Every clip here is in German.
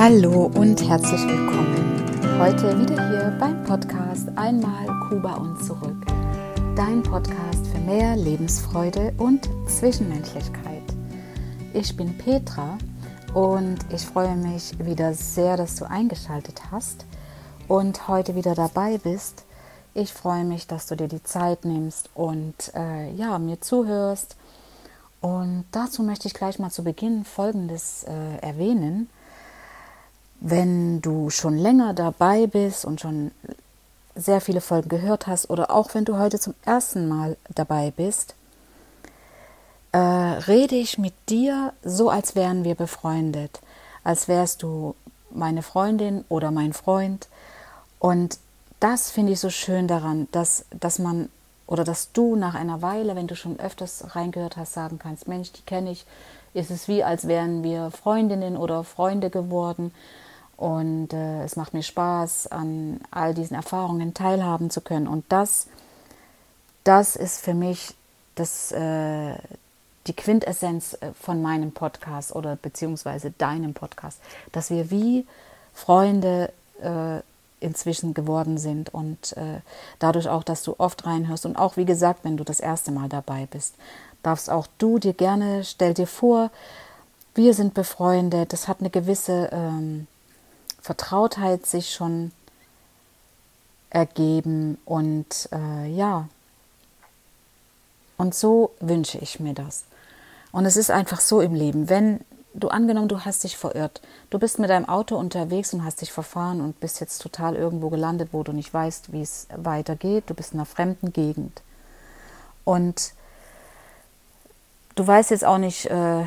Hallo und herzlich willkommen. Heute wieder hier beim Podcast Einmal Kuba und zurück. Dein Podcast für mehr Lebensfreude und Zwischenmenschlichkeit. Ich bin Petra und ich freue mich wieder sehr, dass du eingeschaltet hast und heute wieder dabei bist. Ich freue mich, dass du dir die Zeit nimmst und äh, ja, mir zuhörst. Und dazu möchte ich gleich mal zu Beginn Folgendes äh, erwähnen. Wenn du schon länger dabei bist und schon sehr viele Folgen gehört hast oder auch wenn du heute zum ersten Mal dabei bist, äh, rede ich mit dir so, als wären wir befreundet, als wärst du meine Freundin oder mein Freund. Und das finde ich so schön daran, dass, dass man oder dass du nach einer Weile, wenn du schon öfters reingehört hast, sagen kannst, Mensch, die kenne ich, ist es wie, als wären wir Freundinnen oder Freunde geworden. Und äh, es macht mir Spaß, an all diesen Erfahrungen teilhaben zu können. Und das, das ist für mich das, äh, die Quintessenz äh, von meinem Podcast oder beziehungsweise deinem Podcast, dass wir wie Freunde äh, inzwischen geworden sind und äh, dadurch auch, dass du oft reinhörst und auch wie gesagt, wenn du das erste Mal dabei bist, darfst auch du dir gerne, stell dir vor, wir sind befreundet, das hat eine gewisse ähm, Vertrautheit sich schon ergeben und äh, ja, und so wünsche ich mir das. Und es ist einfach so im Leben, wenn du angenommen, du hast dich verirrt, du bist mit deinem Auto unterwegs und hast dich verfahren und bist jetzt total irgendwo gelandet, wo du nicht weißt, wie es weitergeht, du bist in einer fremden Gegend. Und du weißt jetzt auch nicht, äh,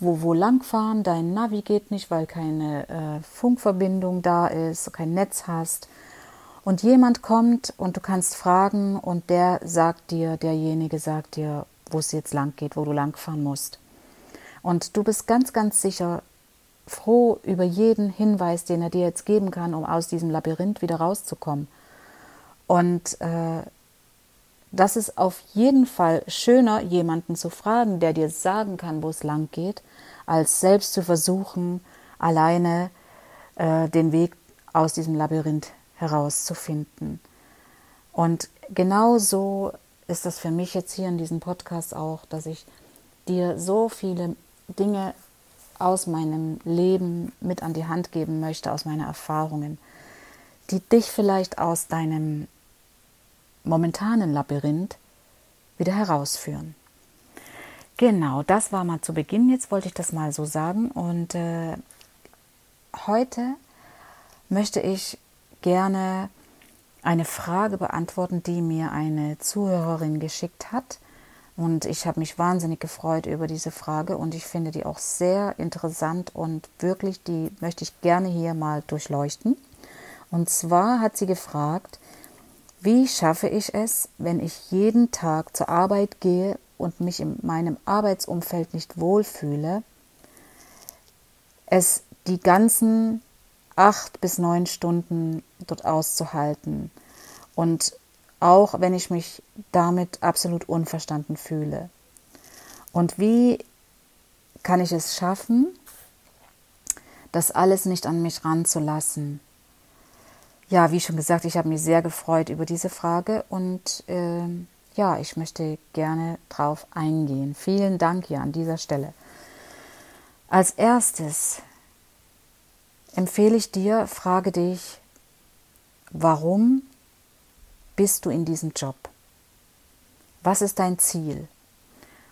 wo, wo langfahren, dein Navi geht nicht, weil keine äh, Funkverbindung da ist, kein Netz hast. Und jemand kommt und du kannst fragen und der sagt dir, derjenige sagt dir, wo es jetzt lang geht, wo du langfahren musst. Und du bist ganz, ganz sicher froh über jeden Hinweis, den er dir jetzt geben kann, um aus diesem Labyrinth wieder rauszukommen. Und äh, das ist auf jeden Fall schöner, jemanden zu fragen, der dir sagen kann, wo es lang geht, als selbst zu versuchen, alleine äh, den Weg aus diesem Labyrinth herauszufinden. Und genau so ist das für mich jetzt hier in diesem Podcast auch, dass ich dir so viele Dinge aus meinem Leben mit an die Hand geben möchte, aus meinen Erfahrungen, die dich vielleicht aus deinem momentanen Labyrinth wieder herausführen. Genau, das war mal zu Beginn. Jetzt wollte ich das mal so sagen. Und äh, heute möchte ich gerne eine Frage beantworten, die mir eine Zuhörerin geschickt hat. Und ich habe mich wahnsinnig gefreut über diese Frage und ich finde die auch sehr interessant und wirklich, die möchte ich gerne hier mal durchleuchten. Und zwar hat sie gefragt, wie schaffe ich es, wenn ich jeden Tag zur Arbeit gehe und mich in meinem Arbeitsumfeld nicht wohlfühle, es die ganzen acht bis neun Stunden dort auszuhalten und auch wenn ich mich damit absolut unverstanden fühle. Und wie kann ich es schaffen, das alles nicht an mich ranzulassen? Ja, wie schon gesagt, ich habe mich sehr gefreut über diese Frage und äh, ja, ich möchte gerne drauf eingehen. Vielen Dank hier an dieser Stelle. Als erstes empfehle ich dir, frage dich, warum bist du in diesem Job? Was ist dein Ziel?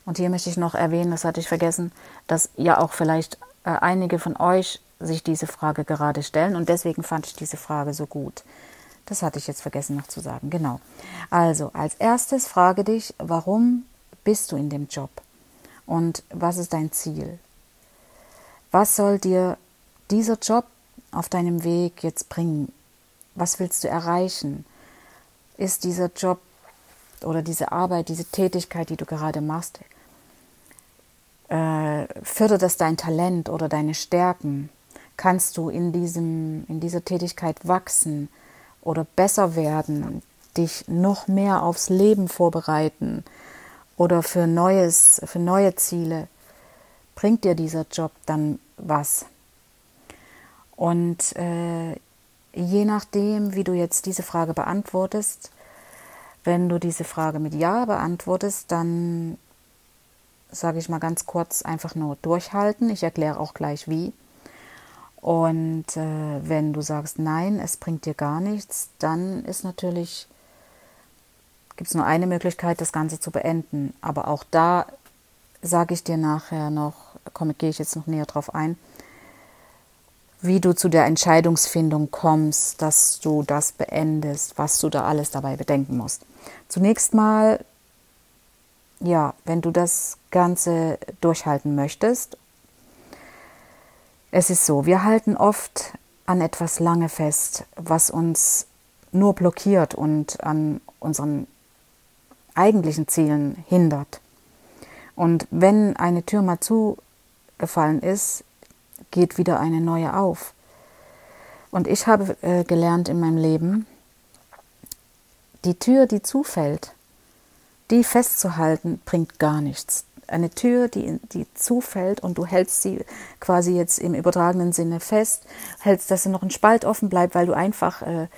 Und hier möchte ich noch erwähnen, das hatte ich vergessen, dass ja auch vielleicht äh, einige von euch sich diese Frage gerade stellen und deswegen fand ich diese Frage so gut. Das hatte ich jetzt vergessen noch zu sagen. Genau. Also, als erstes frage dich, warum bist du in dem Job? Und was ist dein Ziel? Was soll dir dieser Job auf deinem Weg jetzt bringen? Was willst du erreichen? ist dieser Job oder diese Arbeit, diese Tätigkeit, die du gerade machst, äh, fördert das dein Talent oder deine Stärken? Kannst du in, diesem, in dieser Tätigkeit wachsen oder besser werden, dich noch mehr aufs Leben vorbereiten oder für Neues, für neue Ziele? Bringt dir dieser Job dann was? Und äh, je nachdem, wie du jetzt diese Frage beantwortest, wenn du diese Frage mit Ja beantwortest, dann sage ich mal ganz kurz einfach nur durchhalten. Ich erkläre auch gleich wie. Und äh, wenn du sagst Nein, es bringt dir gar nichts, dann ist natürlich gibt es nur eine Möglichkeit, das Ganze zu beenden. Aber auch da sage ich dir nachher noch, komme, gehe ich jetzt noch näher drauf ein, wie du zu der Entscheidungsfindung kommst, dass du das beendest, was du da alles dabei bedenken musst. Zunächst mal, ja, wenn du das Ganze durchhalten möchtest, es ist so, wir halten oft an etwas lange fest, was uns nur blockiert und an unseren eigentlichen Zielen hindert. Und wenn eine Tür mal zugefallen ist, geht wieder eine neue auf. Und ich habe äh, gelernt in meinem Leben, die Tür, die zufällt, die festzuhalten, bringt gar nichts. Eine Tür, die, die zufällt und du hältst sie quasi jetzt im übertragenen Sinne fest, hältst, dass sie noch ein Spalt offen bleibt, weil du einfach äh,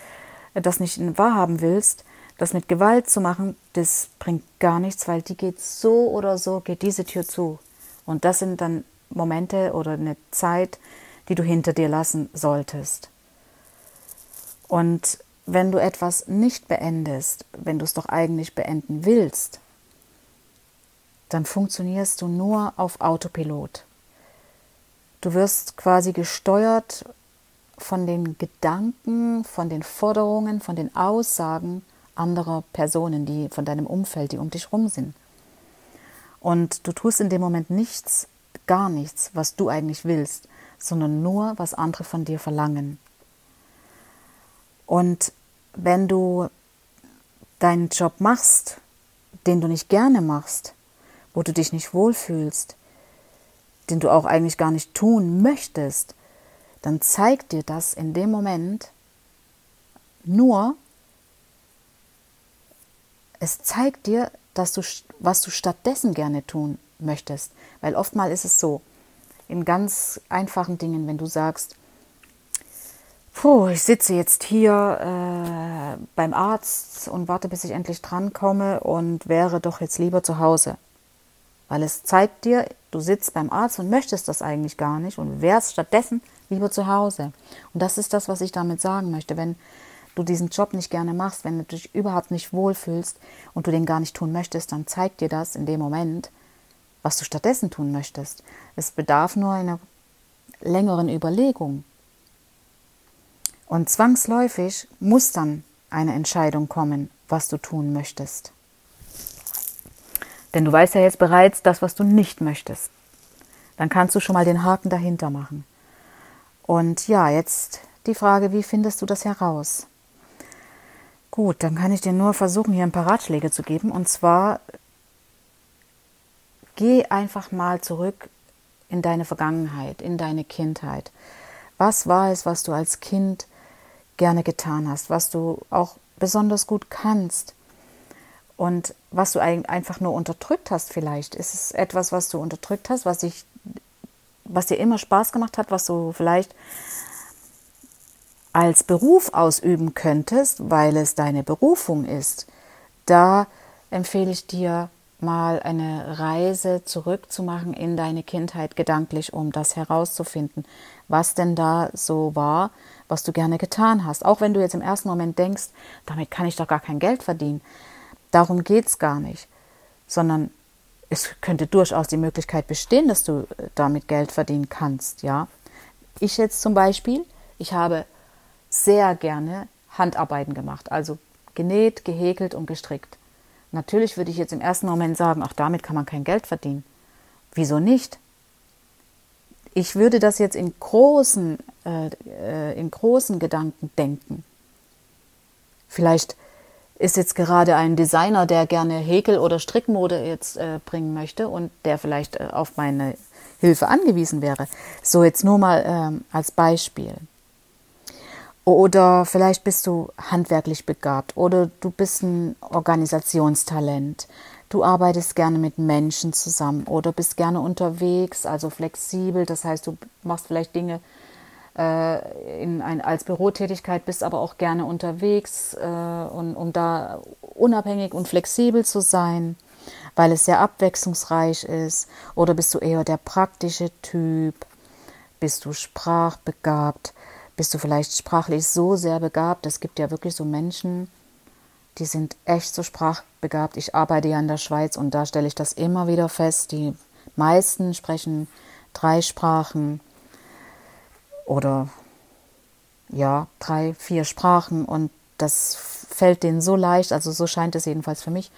das nicht wahrhaben willst, das mit Gewalt zu machen, das bringt gar nichts, weil die geht so oder so, geht diese Tür zu. Und das sind dann Momente oder eine Zeit, die du hinter dir lassen solltest. Und wenn du etwas nicht beendest, wenn du es doch eigentlich beenden willst, dann funktionierst du nur auf Autopilot. Du wirst quasi gesteuert von den Gedanken, von den Forderungen, von den Aussagen anderer Personen, die von deinem Umfeld, die um dich rum sind. Und du tust in dem Moment nichts, gar nichts, was du eigentlich willst, sondern nur, was andere von dir verlangen. Und wenn du deinen Job machst, den du nicht gerne machst, wo du dich nicht wohlfühlst, den du auch eigentlich gar nicht tun möchtest, dann zeigt dir das in dem Moment nur, es zeigt dir, dass du, was du stattdessen gerne tun möchtest. Weil oftmal ist es so, in ganz einfachen Dingen, wenn du sagst, Puh, ich sitze jetzt hier äh, beim Arzt und warte, bis ich endlich drankomme und wäre doch jetzt lieber zu Hause. Weil es zeigt dir, du sitzt beim Arzt und möchtest das eigentlich gar nicht und wärst stattdessen lieber zu Hause. Und das ist das, was ich damit sagen möchte. Wenn du diesen Job nicht gerne machst, wenn du dich überhaupt nicht wohlfühlst und du den gar nicht tun möchtest, dann zeigt dir das in dem Moment, was du stattdessen tun möchtest. Es bedarf nur einer längeren Überlegung. Und zwangsläufig muss dann eine Entscheidung kommen, was du tun möchtest. Denn du weißt ja jetzt bereits das, was du nicht möchtest. Dann kannst du schon mal den Haken dahinter machen. Und ja, jetzt die Frage, wie findest du das heraus? Gut, dann kann ich dir nur versuchen, hier ein paar Ratschläge zu geben. Und zwar, geh einfach mal zurück in deine Vergangenheit, in deine Kindheit. Was war es, was du als Kind gerne getan hast, was du auch besonders gut kannst und was du einfach nur unterdrückt hast vielleicht? Ist es etwas, was du unterdrückt hast, was, ich, was dir immer Spaß gemacht hat, was du vielleicht als Beruf ausüben könntest, weil es deine Berufung ist, da empfehle ich dir mal eine Reise zurückzumachen in deine Kindheit gedanklich, um das herauszufinden, was denn da so war, was du gerne getan hast. Auch wenn du jetzt im ersten Moment denkst, damit kann ich doch gar kein Geld verdienen. Darum geht es gar nicht, sondern es könnte durchaus die Möglichkeit bestehen, dass du damit Geld verdienen kannst. Ja, ich jetzt zum Beispiel, ich habe sehr gerne Handarbeiten gemacht, also genäht, gehäkelt und gestrickt. Natürlich würde ich jetzt im ersten Moment sagen, ach, damit kann man kein Geld verdienen. Wieso nicht? Ich würde das jetzt in großen, äh, äh, in großen Gedanken denken. Vielleicht ist jetzt gerade ein Designer, der gerne Häkel- oder Strickmode jetzt äh, bringen möchte und der vielleicht äh, auf meine Hilfe angewiesen wäre. So jetzt nur mal ähm, als Beispiel. Oder vielleicht bist du handwerklich begabt oder du bist ein Organisationstalent. Du arbeitest gerne mit Menschen zusammen oder bist gerne unterwegs, also flexibel. Das heißt, du machst vielleicht Dinge äh, in ein, als Bürotätigkeit, bist aber auch gerne unterwegs, äh, und, um da unabhängig und flexibel zu sein, weil es sehr abwechslungsreich ist? Oder bist du eher der praktische Typ? Bist du sprachbegabt? Bist du vielleicht sprachlich so sehr begabt? Es gibt ja wirklich so Menschen, die sind echt so sprachbegabt. Ich arbeite ja in der Schweiz und da stelle ich das immer wieder fest. Die meisten sprechen drei Sprachen oder ja, drei, vier Sprachen und das fällt denen so leicht, also so scheint es jedenfalls für mich.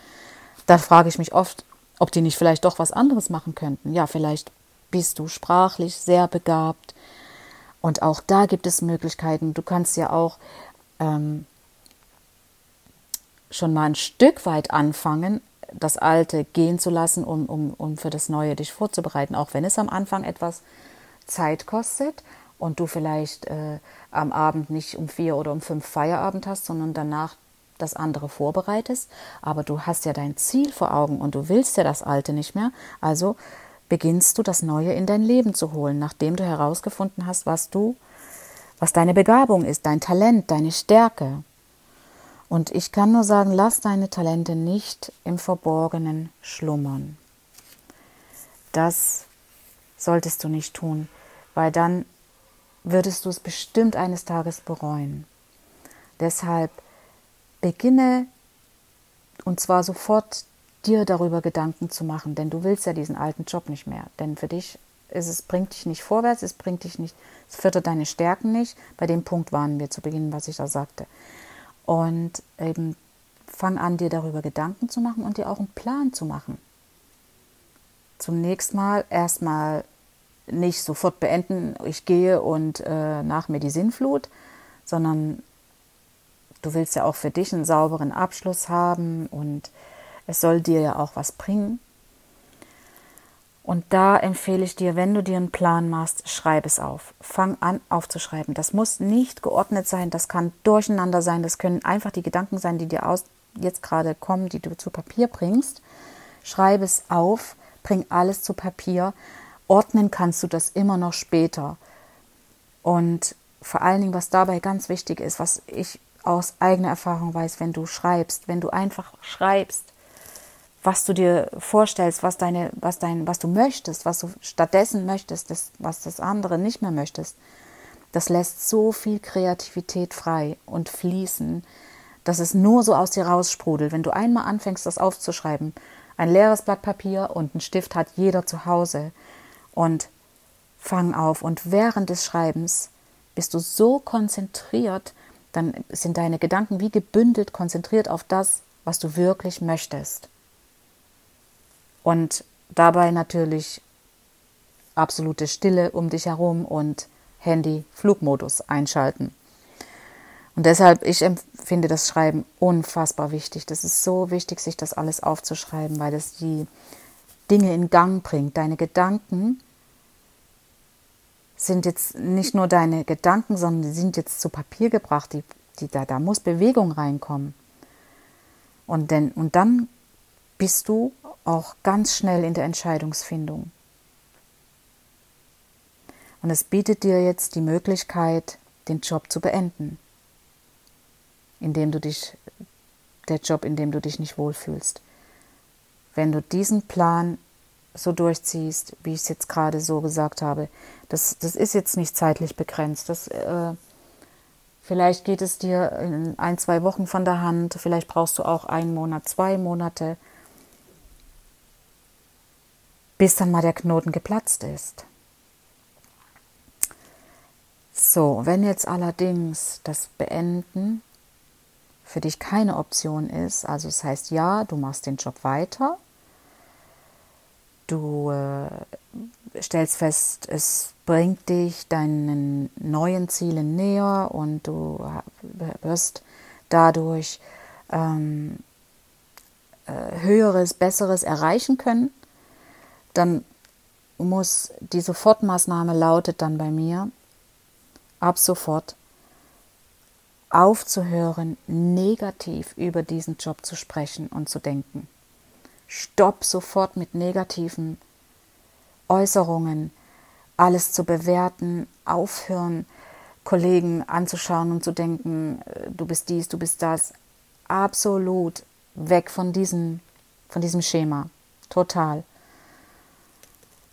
Da frage ich mich oft, ob die nicht vielleicht doch was anderes machen könnten. Ja, vielleicht bist du sprachlich sehr begabt und auch da gibt es Möglichkeiten. Du kannst ja auch ähm, schon mal ein Stück weit anfangen, das Alte gehen zu lassen, um, um, um für das Neue dich vorzubereiten, auch wenn es am Anfang etwas Zeit kostet und du vielleicht äh, am Abend nicht um vier oder um fünf Feierabend hast, sondern danach das andere vorbereitest. Aber du hast ja dein Ziel vor Augen und du willst ja das Alte nicht mehr. Also beginnst du das Neue in dein Leben zu holen, nachdem du herausgefunden hast, was du, was deine Begabung ist, dein Talent, deine Stärke. Und ich kann nur sagen, lass deine Talente nicht im Verborgenen schlummern. Das solltest du nicht tun, weil dann würdest du es bestimmt eines Tages bereuen. Deshalb beginne und zwar sofort dir darüber Gedanken zu machen, denn du willst ja diesen alten Job nicht mehr. Denn für dich ist es bringt dich nicht vorwärts, es bringt dich nicht, es fördert deine Stärken nicht. Bei dem Punkt waren wir zu Beginn, was ich da sagte. Und eben fang an, dir darüber Gedanken zu machen und dir auch einen Plan zu machen. Zunächst mal erstmal nicht sofort beenden, ich gehe und äh, nach mir die Sinnflut, sondern du willst ja auch für dich einen sauberen Abschluss haben und es soll dir ja auch was bringen. Und da empfehle ich dir, wenn du dir einen Plan machst, schreib es auf. Fang an aufzuschreiben. Das muss nicht geordnet sein, das kann durcheinander sein, das können einfach die Gedanken sein, die dir aus, jetzt gerade kommen, die du zu Papier bringst. Schreib es auf, bring alles zu Papier. Ordnen kannst du das immer noch später. Und vor allen Dingen, was dabei ganz wichtig ist, was ich aus eigener Erfahrung weiß, wenn du schreibst, wenn du einfach schreibst, was du dir vorstellst, was deine, was dein, was du möchtest, was du stattdessen möchtest, das, was das andere nicht mehr möchtest, das lässt so viel Kreativität frei und fließen, dass es nur so aus dir raussprudelt. Wenn du einmal anfängst, das aufzuschreiben, ein leeres Blatt Papier und ein Stift hat jeder zu Hause und fang auf und während des Schreibens bist du so konzentriert, dann sind deine Gedanken wie gebündelt konzentriert auf das, was du wirklich möchtest. Und dabei natürlich absolute Stille um dich herum und Handy Flugmodus einschalten. Und deshalb, ich empfinde das Schreiben unfassbar wichtig. Das ist so wichtig, sich das alles aufzuschreiben, weil es die Dinge in Gang bringt. Deine Gedanken sind jetzt nicht nur deine Gedanken, sondern die sind jetzt zu Papier gebracht. Die, die, da, da muss Bewegung reinkommen. Und, denn, und dann bist du auch ganz schnell in der Entscheidungsfindung. Und es bietet dir jetzt die Möglichkeit, den Job zu beenden, indem du dich, der Job, in dem du dich nicht wohlfühlst. Wenn du diesen Plan so durchziehst, wie ich es jetzt gerade so gesagt habe, das, das ist jetzt nicht zeitlich begrenzt. Das, äh, vielleicht geht es dir in ein, zwei Wochen von der Hand, vielleicht brauchst du auch einen Monat, zwei Monate bis dann mal der Knoten geplatzt ist. So, wenn jetzt allerdings das Beenden für dich keine Option ist, also es das heißt ja, du machst den Job weiter, du äh, stellst fest, es bringt dich deinen neuen Zielen näher und du wirst dadurch ähm, äh, höheres, besseres erreichen können, dann muss die Sofortmaßnahme lautet dann bei mir, ab sofort aufzuhören, negativ über diesen Job zu sprechen und zu denken. Stopp sofort mit negativen Äußerungen, alles zu bewerten, aufhören, Kollegen anzuschauen und zu denken, äh, du bist dies, du bist das. Absolut weg von diesem, von diesem Schema. Total.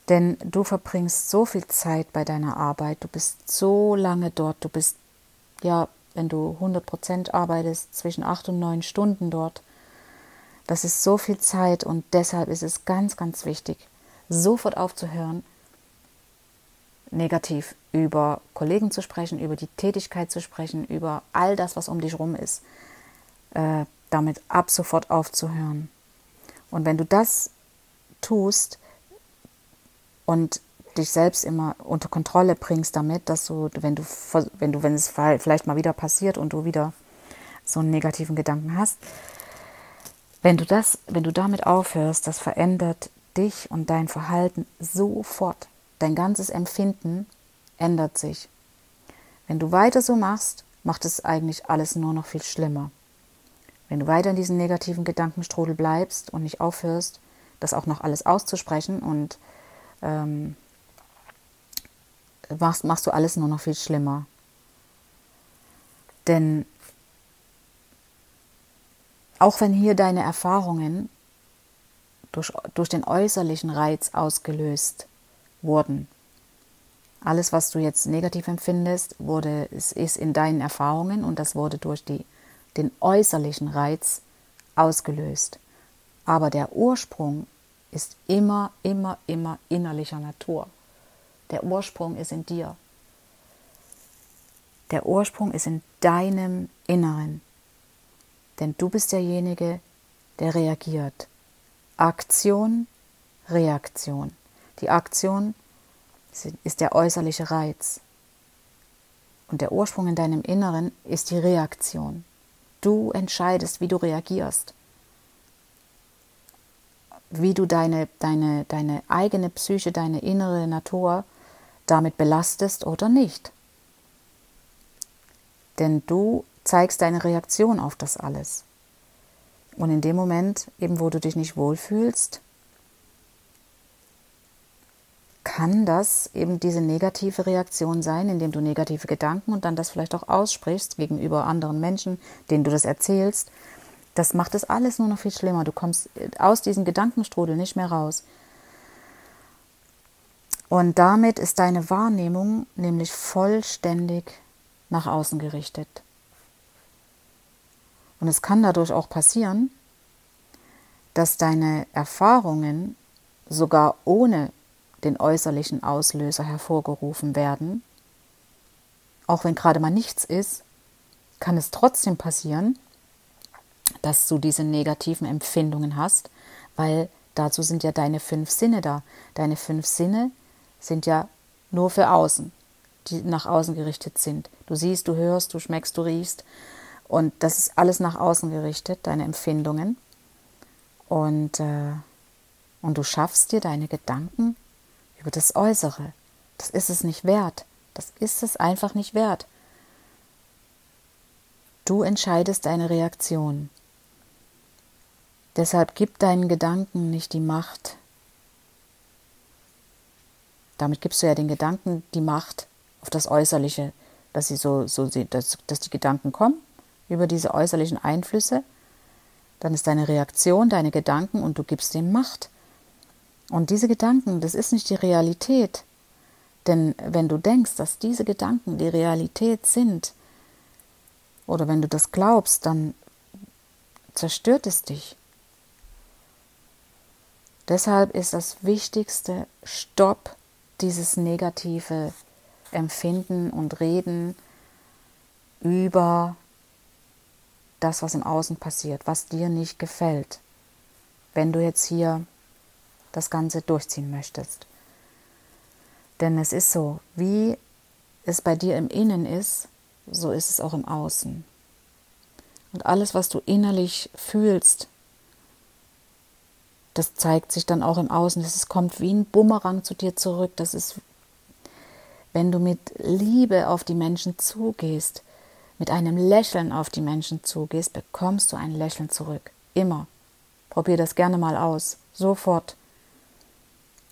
Denn du verbringst so viel Zeit bei deiner Arbeit, du bist so lange dort, du bist, ja, wenn du 100 Prozent arbeitest, zwischen acht und neun Stunden dort. Das ist so viel Zeit und deshalb ist es ganz, ganz wichtig, sofort aufzuhören, negativ über Kollegen zu sprechen, über die Tätigkeit zu sprechen, über all das, was um dich rum ist, äh, damit ab sofort aufzuhören. Und wenn du das tust und dich selbst immer unter Kontrolle bringst damit, dass du, wenn du, wenn du, wenn es vielleicht mal wieder passiert und du wieder so einen negativen Gedanken hast, wenn du das, wenn du damit aufhörst, das verändert dich und dein Verhalten sofort. Dein ganzes Empfinden ändert sich. Wenn du weiter so machst, macht es eigentlich alles nur noch viel schlimmer. Wenn du weiter in diesem negativen Gedankenstrudel bleibst und nicht aufhörst, das auch noch alles auszusprechen und ähm, machst, machst du alles nur noch viel schlimmer. Denn auch wenn hier deine Erfahrungen durch, durch den äußerlichen Reiz ausgelöst wurden, alles, was du jetzt negativ empfindest, wurde, es ist in deinen Erfahrungen und das wurde durch die, den äußerlichen Reiz ausgelöst. Aber der Ursprung ist immer, immer, immer innerlicher Natur. Der Ursprung ist in dir. Der Ursprung ist in deinem Inneren. Denn du bist derjenige, der reagiert. Aktion, Reaktion. Die Aktion ist der äußerliche Reiz. Und der Ursprung in deinem Inneren ist die Reaktion. Du entscheidest, wie du reagierst. Wie du deine, deine, deine eigene Psyche, deine innere Natur damit belastest oder nicht. Denn du zeigst deine Reaktion auf das alles. Und in dem Moment, eben wo du dich nicht wohlfühlst, kann das eben diese negative Reaktion sein, indem du negative Gedanken und dann das vielleicht auch aussprichst gegenüber anderen Menschen, denen du das erzählst. Das macht es alles nur noch viel schlimmer. Du kommst aus diesem Gedankenstrudel nicht mehr raus. Und damit ist deine Wahrnehmung nämlich vollständig nach außen gerichtet. Und es kann dadurch auch passieren, dass deine Erfahrungen sogar ohne den äußerlichen Auslöser hervorgerufen werden. Auch wenn gerade mal nichts ist, kann es trotzdem passieren, dass du diese negativen Empfindungen hast, weil dazu sind ja deine fünf Sinne da. Deine fünf Sinne sind ja nur für außen, die nach außen gerichtet sind. Du siehst, du hörst, du schmeckst, du riechst und das ist alles nach außen gerichtet, deine Empfindungen. Und, äh, und du schaffst dir deine Gedanken über das Äußere. Das ist es nicht wert. Das ist es einfach nicht wert. Du entscheidest deine Reaktion. Deshalb gib deinen Gedanken nicht die Macht. Damit gibst du ja den Gedanken die Macht auf das Äußerliche, dass sie so, so dass, dass die Gedanken kommen über diese äußerlichen Einflüsse, dann ist deine Reaktion, deine Gedanken und du gibst dem Macht. Und diese Gedanken, das ist nicht die Realität. Denn wenn du denkst, dass diese Gedanken die Realität sind, oder wenn du das glaubst, dann zerstört es dich. Deshalb ist das Wichtigste, stopp dieses negative Empfinden und Reden über das, was im Außen passiert, was dir nicht gefällt, wenn du jetzt hier das Ganze durchziehen möchtest. Denn es ist so, wie es bei dir im Innen ist, so ist es auch im Außen. Und alles, was du innerlich fühlst, das zeigt sich dann auch im Außen. Es kommt wie ein Bumerang zu dir zurück. Das ist, wenn du mit Liebe auf die Menschen zugehst, mit einem Lächeln auf die Menschen zugehst, bekommst du ein Lächeln zurück. Immer. Probier das gerne mal aus. Sofort.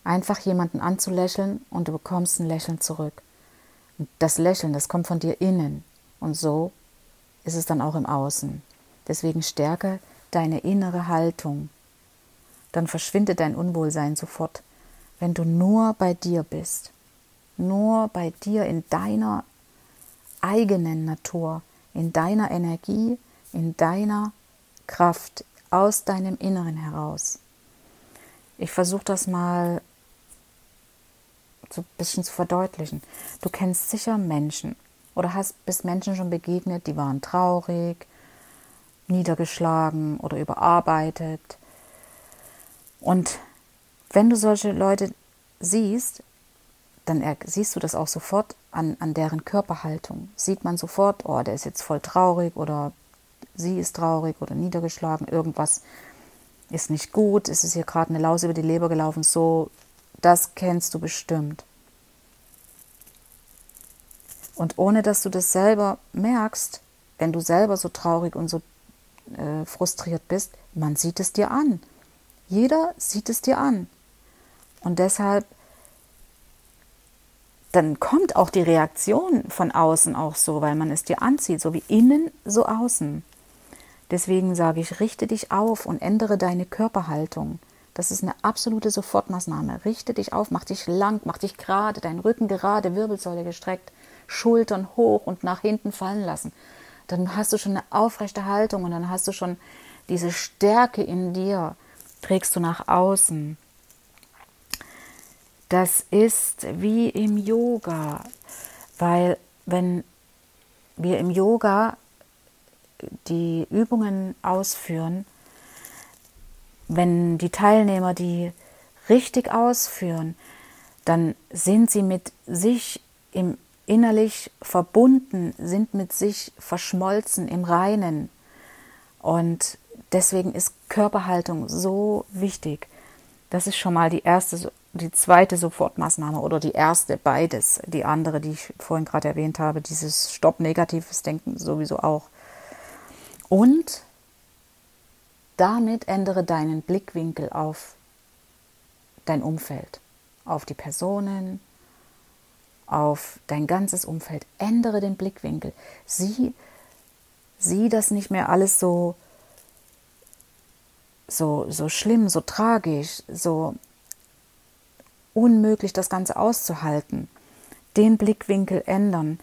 Einfach jemanden anzulächeln und du bekommst ein Lächeln zurück. Das Lächeln, das kommt von dir innen. Und so ist es dann auch im Außen. Deswegen stärke deine innere Haltung. Dann verschwindet dein Unwohlsein sofort, wenn du nur bei dir bist. Nur bei dir in deiner eigenen Natur, in deiner Energie, in deiner Kraft, aus deinem Inneren heraus. Ich versuche das mal so ein bisschen zu verdeutlichen. Du kennst sicher Menschen oder hast bist Menschen schon begegnet, die waren traurig, niedergeschlagen oder überarbeitet. Und wenn du solche Leute siehst, dann siehst du das auch sofort an, an deren Körperhaltung. Sieht man sofort, oh, der ist jetzt voll traurig oder sie ist traurig oder niedergeschlagen, irgendwas ist nicht gut, ist es hier gerade eine Laus über die Leber gelaufen, so, das kennst du bestimmt. Und ohne dass du das selber merkst, wenn du selber so traurig und so äh, frustriert bist, man sieht es dir an. Jeder sieht es dir an. Und deshalb, dann kommt auch die Reaktion von außen auch so, weil man es dir anzieht, so wie innen, so außen. Deswegen sage ich, richte dich auf und ändere deine Körperhaltung. Das ist eine absolute Sofortmaßnahme. Richte dich auf, mach dich lang, mach dich gerade, dein Rücken gerade, Wirbelsäule gestreckt, Schultern hoch und nach hinten fallen lassen. Dann hast du schon eine aufrechte Haltung und dann hast du schon diese Stärke in dir, trägst du nach außen. Das ist wie im Yoga, weil wenn wir im Yoga die Übungen ausführen, wenn die Teilnehmer die richtig ausführen, dann sind sie mit sich im innerlich verbunden, sind mit sich verschmolzen im Reinen. Und deswegen ist Körperhaltung so wichtig. Das ist schon mal die erste, die zweite Sofortmaßnahme oder die erste, beides. Die andere, die ich vorhin gerade erwähnt habe, dieses Stopp negatives Denken sowieso auch. Und damit ändere deinen Blickwinkel auf dein Umfeld, auf die Personen, auf dein ganzes Umfeld. Ändere den Blickwinkel. Sieh, sieh das nicht mehr alles so, so, so schlimm, so tragisch, so unmöglich, das Ganze auszuhalten. Den Blickwinkel ändern,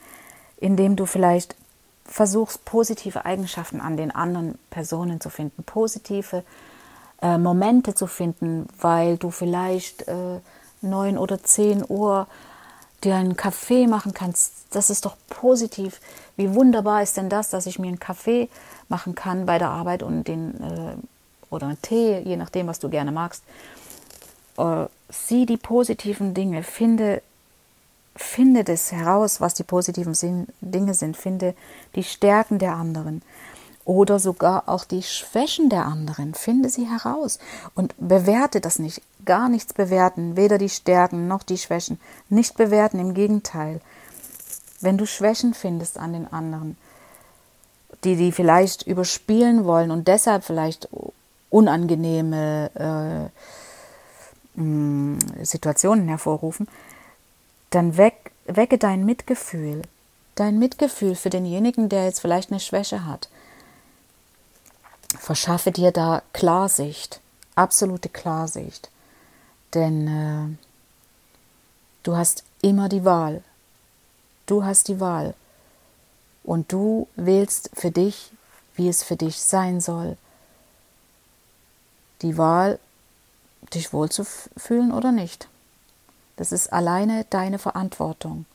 indem du vielleicht versuchst, positive Eigenschaften an den anderen Personen zu finden, positive äh, Momente zu finden, weil du vielleicht äh, neun oder zehn Uhr dir einen Kaffee machen kannst. Das ist doch positiv. Wie wunderbar ist denn das, dass ich mir einen Kaffee machen kann bei der Arbeit und den äh, oder einen Tee, je nachdem, was du gerne magst. Äh, sieh die positiven Dinge, finde Finde das heraus, was die positiven Dinge sind. Finde die Stärken der anderen oder sogar auch die Schwächen der anderen. Finde sie heraus und bewerte das nicht. Gar nichts bewerten, weder die Stärken noch die Schwächen. Nicht bewerten, im Gegenteil. Wenn du Schwächen findest an den anderen, die die vielleicht überspielen wollen und deshalb vielleicht unangenehme äh, mm, Situationen hervorrufen, dann weck, wecke dein Mitgefühl, dein Mitgefühl für denjenigen, der jetzt vielleicht eine Schwäche hat. Verschaffe dir da Klarsicht, absolute Klarsicht, denn äh, du hast immer die Wahl. Du hast die Wahl und du wählst für dich, wie es für dich sein soll. Die Wahl, dich wohlzufühlen oder nicht. Das ist alleine deine Verantwortung.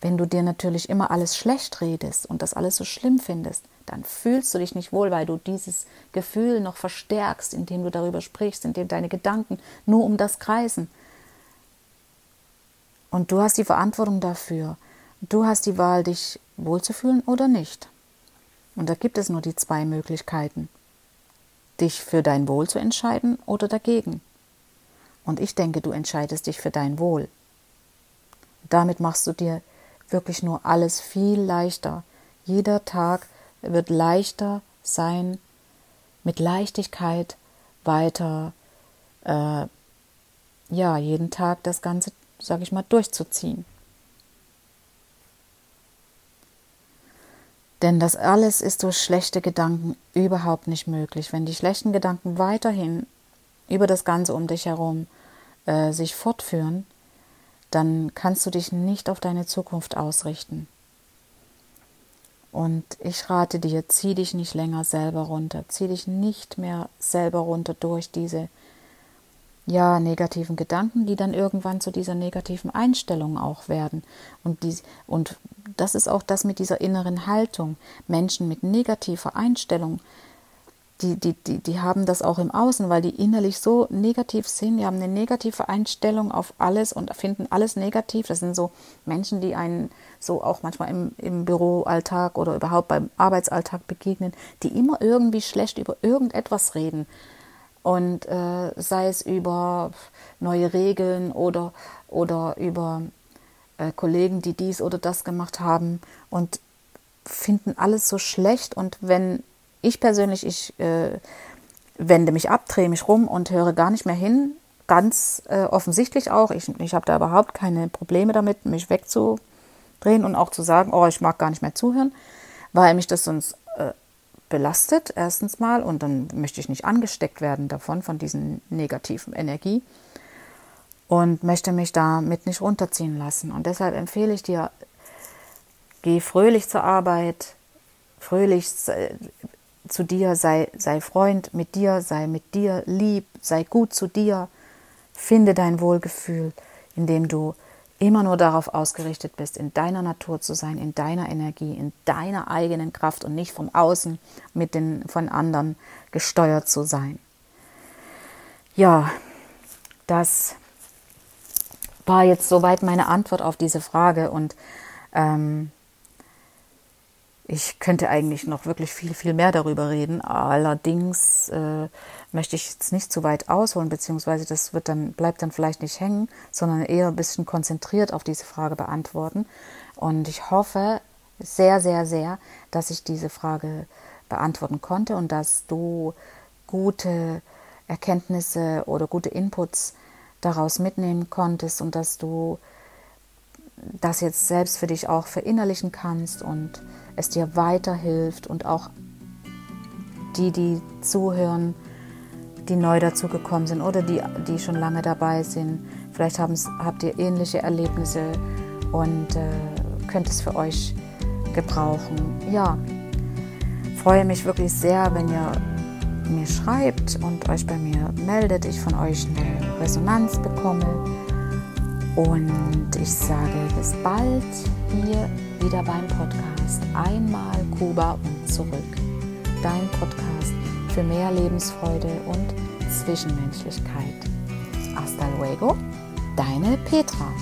Wenn du dir natürlich immer alles schlecht redest und das alles so schlimm findest, dann fühlst du dich nicht wohl, weil du dieses Gefühl noch verstärkst, indem du darüber sprichst, indem deine Gedanken nur um das kreisen. Und du hast die Verantwortung dafür. Du hast die Wahl, dich wohlzufühlen oder nicht. Und da gibt es nur die zwei Möglichkeiten. Dich für dein Wohl zu entscheiden oder dagegen. Und ich denke, du entscheidest dich für dein Wohl. Damit machst du dir wirklich nur alles viel leichter. Jeder Tag wird leichter sein, mit Leichtigkeit weiter, äh, ja, jeden Tag das Ganze, sag ich mal, durchzuziehen. Denn das alles ist durch schlechte Gedanken überhaupt nicht möglich. Wenn die schlechten Gedanken weiterhin über das Ganze um dich herum äh, sich fortführen, dann kannst du dich nicht auf deine Zukunft ausrichten. Und ich rate dir, zieh dich nicht länger selber runter, zieh dich nicht mehr selber runter durch diese ja, negativen Gedanken, die dann irgendwann zu dieser negativen Einstellung auch werden. Und, die, und das ist auch das mit dieser inneren Haltung. Menschen mit negativer Einstellung, die, die, die, die haben das auch im Außen, weil die innerlich so negativ sind. Die haben eine negative Einstellung auf alles und finden alles negativ. Das sind so Menschen, die einen so auch manchmal im, im Büroalltag oder überhaupt beim Arbeitsalltag begegnen, die immer irgendwie schlecht über irgendetwas reden. Und äh, sei es über neue Regeln oder, oder über äh, Kollegen, die dies oder das gemacht haben und finden alles so schlecht. Und wenn ich persönlich, ich äh, wende mich ab, drehe mich rum und höre gar nicht mehr hin, ganz äh, offensichtlich auch. Ich, ich habe da überhaupt keine Probleme damit, mich wegzudrehen und auch zu sagen, oh, ich mag gar nicht mehr zuhören, weil mich das sonst belastet, erstens mal, und dann möchte ich nicht angesteckt werden davon, von diesen negativen Energie und möchte mich damit nicht runterziehen lassen. Und deshalb empfehle ich dir, geh fröhlich zur Arbeit, fröhlich zu dir, sei, sei Freund mit dir, sei mit dir lieb, sei gut zu dir, finde dein Wohlgefühl, indem du immer nur darauf ausgerichtet bist, in deiner Natur zu sein, in deiner Energie, in deiner eigenen Kraft und nicht vom Außen mit den von anderen gesteuert zu sein. Ja, das war jetzt soweit meine Antwort auf diese Frage und ähm, ich könnte eigentlich noch wirklich viel, viel mehr darüber reden. Allerdings äh, möchte ich jetzt nicht zu weit ausholen, beziehungsweise das wird dann, bleibt dann vielleicht nicht hängen, sondern eher ein bisschen konzentriert auf diese Frage beantworten. Und ich hoffe sehr, sehr, sehr, dass ich diese Frage beantworten konnte und dass du gute Erkenntnisse oder gute Inputs daraus mitnehmen konntest und dass du das jetzt selbst für dich auch verinnerlichen kannst und es dir weiterhilft und auch die, die zuhören, die neu dazugekommen sind oder die, die schon lange dabei sind. Vielleicht habt ihr ähnliche Erlebnisse und äh, könnt es für euch gebrauchen. Ja, freue mich wirklich sehr, wenn ihr mir schreibt und euch bei mir meldet, ich von euch eine Resonanz bekomme. Und ich sage bis bald hier wieder beim Podcast Einmal Kuba und zurück. Dein Podcast für mehr Lebensfreude und Zwischenmenschlichkeit. Hasta luego, deine Petra.